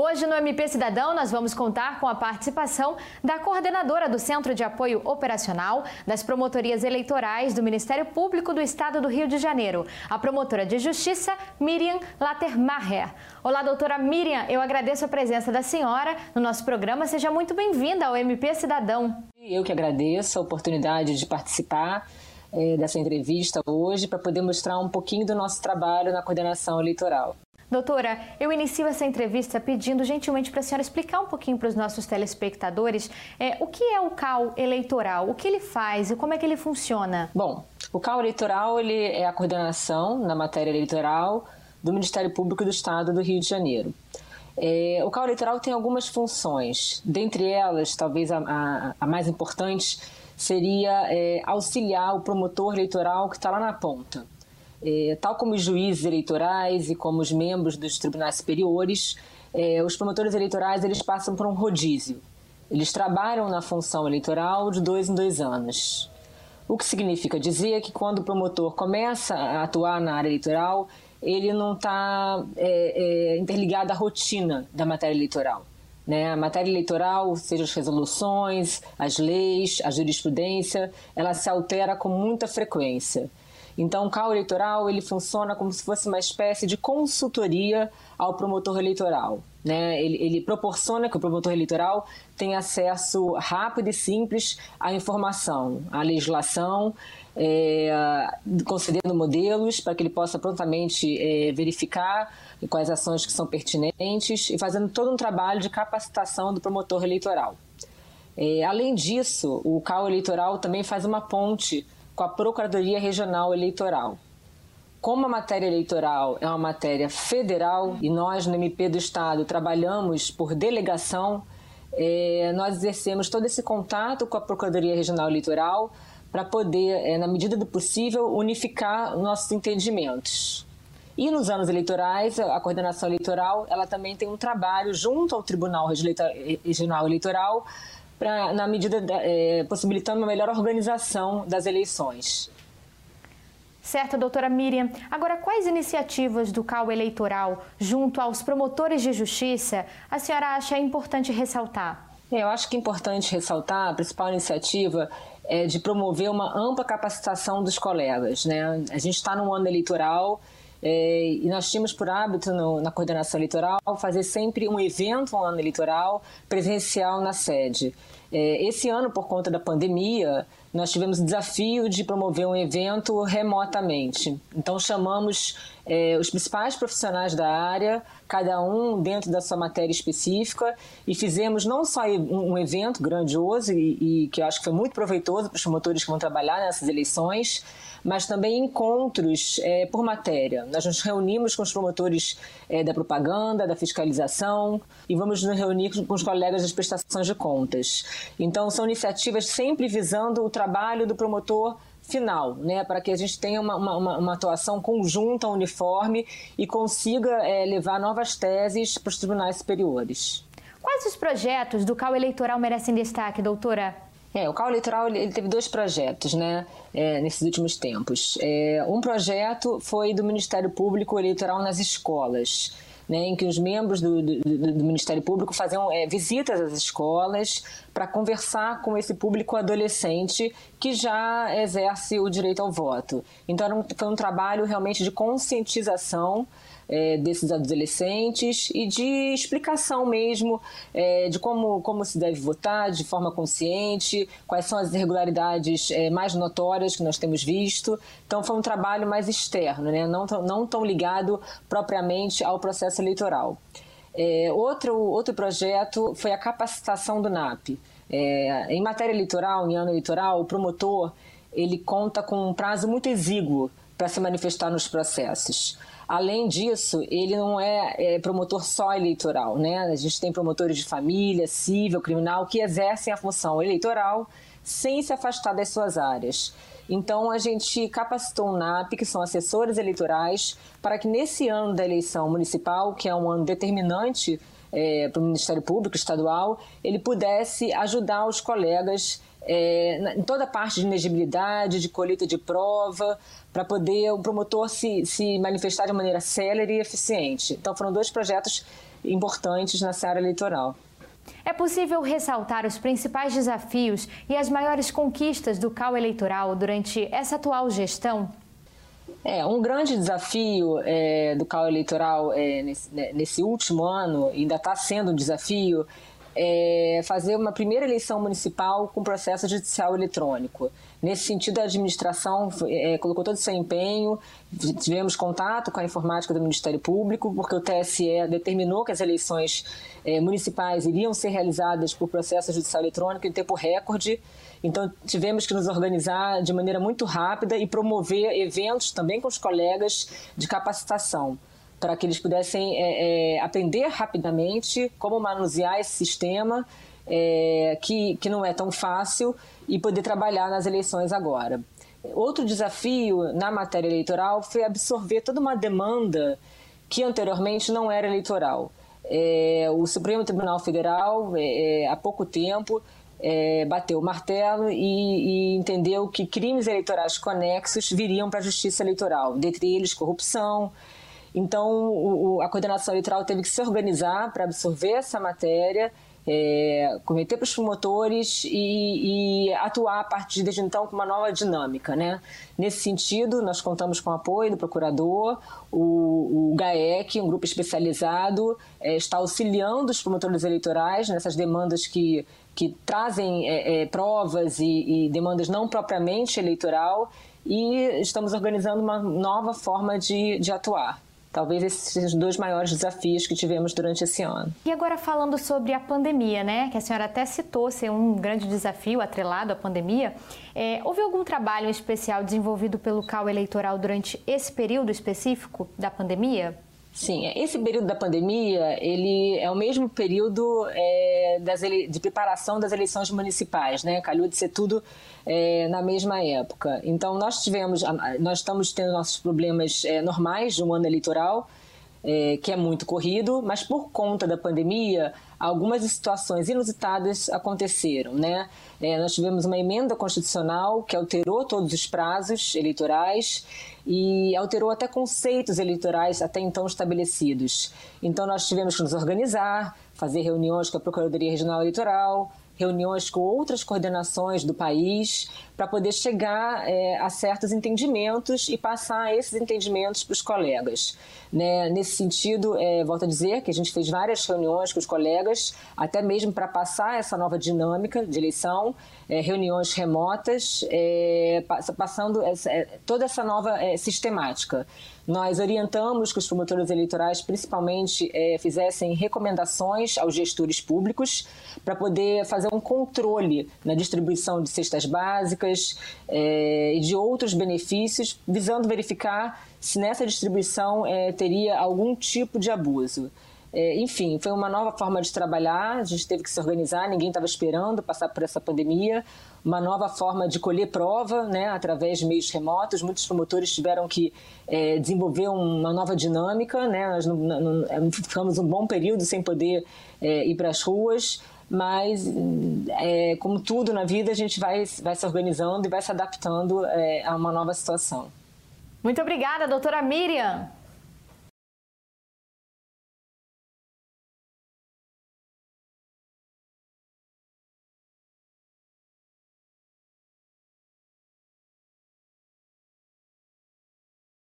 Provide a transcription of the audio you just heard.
Hoje no MP Cidadão nós vamos contar com a participação da coordenadora do Centro de Apoio Operacional das Promotorias Eleitorais do Ministério Público do Estado do Rio de Janeiro, a promotora de Justiça Miriam Latermacher. Olá, doutora Miriam, eu agradeço a presença da senhora no nosso programa. Seja muito bem-vinda ao MP Cidadão. Eu que agradeço a oportunidade de participar é, dessa entrevista hoje para poder mostrar um pouquinho do nosso trabalho na coordenação eleitoral. Doutora, eu inicio essa entrevista pedindo gentilmente para a senhora explicar um pouquinho para os nossos telespectadores é, o que é o CAL eleitoral, o que ele faz e como é que ele funciona. Bom, o CAL eleitoral ele é a coordenação na matéria eleitoral do Ministério Público do Estado do Rio de Janeiro. É, o CAL eleitoral tem algumas funções, dentre elas, talvez a, a, a mais importante seria é, auxiliar o promotor eleitoral que está lá na ponta. É, tal como os juízes eleitorais e como os membros dos tribunais superiores, é, os promotores eleitorais eles passam por um rodízio. Eles trabalham na função eleitoral de dois em dois anos. O que significa dizer que quando o promotor começa a atuar na área eleitoral, ele não está é, é, interligado à rotina da matéria eleitoral. Né? A matéria eleitoral, seja as resoluções, as leis, a jurisprudência, ela se altera com muita frequência. Então, o CAU eleitoral ele funciona como se fosse uma espécie de consultoria ao promotor eleitoral. Né? Ele, ele proporciona que o promotor eleitoral tenha acesso rápido e simples à informação, à legislação, é, concedendo modelos para que ele possa prontamente é, verificar quais ações que são pertinentes e fazendo todo um trabalho de capacitação do promotor eleitoral. É, além disso, o CAU eleitoral também faz uma ponte com a Procuradoria Regional Eleitoral. Como a matéria eleitoral é uma matéria federal e nós no MP do Estado trabalhamos por delegação, é, nós exercemos todo esse contato com a Procuradoria Regional Eleitoral para poder, é, na medida do possível, unificar nossos entendimentos. E nos anos eleitorais, a coordenação eleitoral ela também tem um trabalho junto ao Tribunal Regional Eleitoral pra, na medida da, é, possibilitando uma melhor organização das eleições. Certo, doutora Miriam. Agora, quais iniciativas do CAU eleitoral, junto aos promotores de justiça, a senhora acha importante ressaltar? É, eu acho que é importante ressaltar a principal iniciativa é de promover uma ampla capacitação dos colegas. Né? A gente está num ano eleitoral é, e nós tínhamos por hábito no, na coordenação eleitoral fazer sempre um evento um ano eleitoral presencial na sede. É, esse ano, por conta da pandemia, nós tivemos o desafio de promover um evento remotamente. Então, chamamos é, os principais profissionais da área, cada um dentro da sua matéria específica, e fizemos não só um evento grandioso e, e que eu acho que foi muito proveitoso para os promotores que vão trabalhar nessas eleições, mas também encontros é, por matéria. Nós nos reunimos com os promotores é, da propaganda, da fiscalização e vamos nos reunir com os colegas das prestações de contas. Então, são iniciativas sempre visando o trabalho do promotor final, né, para que a gente tenha uma, uma, uma, atuação conjunta, uniforme e consiga é, levar novas teses para os tribunais superiores. Quais os projetos do CAU eleitoral merecem destaque, doutora? É, o CAU Eleitoral ele teve dois projetos né, é, nesses últimos tempos. É, um projeto foi do Ministério Público Eleitoral nas escolas. Né, em que os membros do, do, do Ministério Público faziam é, visitas às escolas para conversar com esse público adolescente que já exerce o direito ao voto. Então, era um, foi um trabalho realmente de conscientização é, desses adolescentes e de explicação mesmo é, de como, como se deve votar de forma consciente, quais são as irregularidades é, mais notórias que nós temos visto. Então foi um trabalho mais externo, né? não, não tão ligado propriamente ao processo eleitoral. É, outro, outro projeto foi a capacitação do NAP. É, em matéria eleitoral, em ano eleitoral, o promotor ele conta com um prazo muito exíguo para se manifestar nos processos. Além disso, ele não é, é, promotor só eleitoral, né? A gente tem promotores de família, civil, criminal, que exercem a função eleitoral sem se afastar das suas áreas. Então, a gente capacitou o NAP, que são assessores eleitorais, para que nesse ano da eleição municipal, que é um ano determinante é, para o Ministério Público Estadual, ele pudesse ajudar os colegas é, em toda a parte de inegibilidade, de colheita de prova, para poder o promotor se, se manifestar de maneira célere e eficiente. Então foram dois projetos importantes na seara eleitoral. É possível ressaltar os principais desafios e as maiores conquistas do CAU eleitoral durante essa atual gestão? É, um grande desafio é, do CAU eleitoral é, nesse, né, nesse, último ano, ainda está sendo um desafio, é fazer uma primeira eleição municipal com processo judicial eletrônico. Nesse sentido, a administração é, colocou todo o seu empenho, tivemos contato com a informática do Ministério Público, porque o TSE determinou que as eleições é, municipais iriam ser realizadas por processo judicial eletrônico em tempo recorde. Então, tivemos que nos organizar de maneira muito rápida e promover eventos também com os colegas de capacitação para que eles pudessem é, é, aprender rapidamente como manusear esse sistema, é, que, que não é tão fácil, e poder trabalhar nas eleições agora. Outro desafio na matéria eleitoral foi absorver toda uma demanda que anteriormente não era eleitoral. É, o Supremo Tribunal Federal, é, é, há pouco tempo, é, bateu o martelo e, e, entendeu que crimes eleitorais conexos viriam para a justiça eleitoral, dentre eles corrupção. Então, o, a coordenação eleitoral teve que se organizar para absorver essa matéria é, cometer para os promotores e, e, atuar a partir de então com uma nova dinâmica. Né? Nesse sentido, nós contamos com o apoio do procurador, o, o GAEC, um grupo especializado, é, está auxiliando os promotores eleitorais nessas demandas que, que trazem é, é provas e, e demandas não propriamente eleitoral e estamos organizando uma nova forma de, de atuar. Talvez esses sejam os dois maiores desafios que tivemos durante esse ano. E agora falando sobre a pandemia, né? Que a senhora até citou ser um grande desafio atrelado à pandemia. É, houve algum trabalho especial desenvolvido pelo CAU eleitoral durante esse período específico da pandemia? Sim, esse período da pandemia ele é o mesmo período é, das de preparação das eleições municipais, né? Calhou de ser tudo é, na mesma época. Então nós tivemos, nós estamos tendo nossos problemas é, normais de um ano eleitoral, é, que é muito corrido, mas por conta da pandemia algumas situações inusitadas aconteceram, né? É, nós tivemos uma emenda constitucional que alterou todos os prazos eleitorais e alterou até conceitos eleitorais até então estabelecidos. Então nós tivemos que nos organizar, fazer reuniões com a Procuradoria Regional Eleitoral, reuniões com outras coordenações do país para poder chegar é, a certos entendimentos e passar esses entendimentos para os colegas. Né? Nesse sentido, é, volto a dizer que a gente fez várias reuniões com os colegas, até mesmo para passar essa nova dinâmica de eleição, é, reuniões remotas, é, passando essa, é, toda essa nova é, sistemática. Nós orientamos que os promotores eleitorais, principalmente, fizessem recomendações aos gestores públicos para poder fazer um controle na distribuição de cestas básicas é, e de outros benefícios, visando verificar se nessa distribuição é, teria algum tipo de abuso. É, enfim, foi uma nova forma de trabalhar, a gente teve que se organizar, ninguém estava esperando passar por essa pandemia, uma nova forma de colher prova né, através de meios remotos. Muitos promotores tiveram que é, desenvolver uma nova dinâmica, né, nós não, não, ficamos um bom período sem poder é, ir para as ruas, mas, é, como tudo na vida, a gente vai, vai se organizando e vai se adaptando é, a uma nova situação. Muito obrigada, doutora Miriam.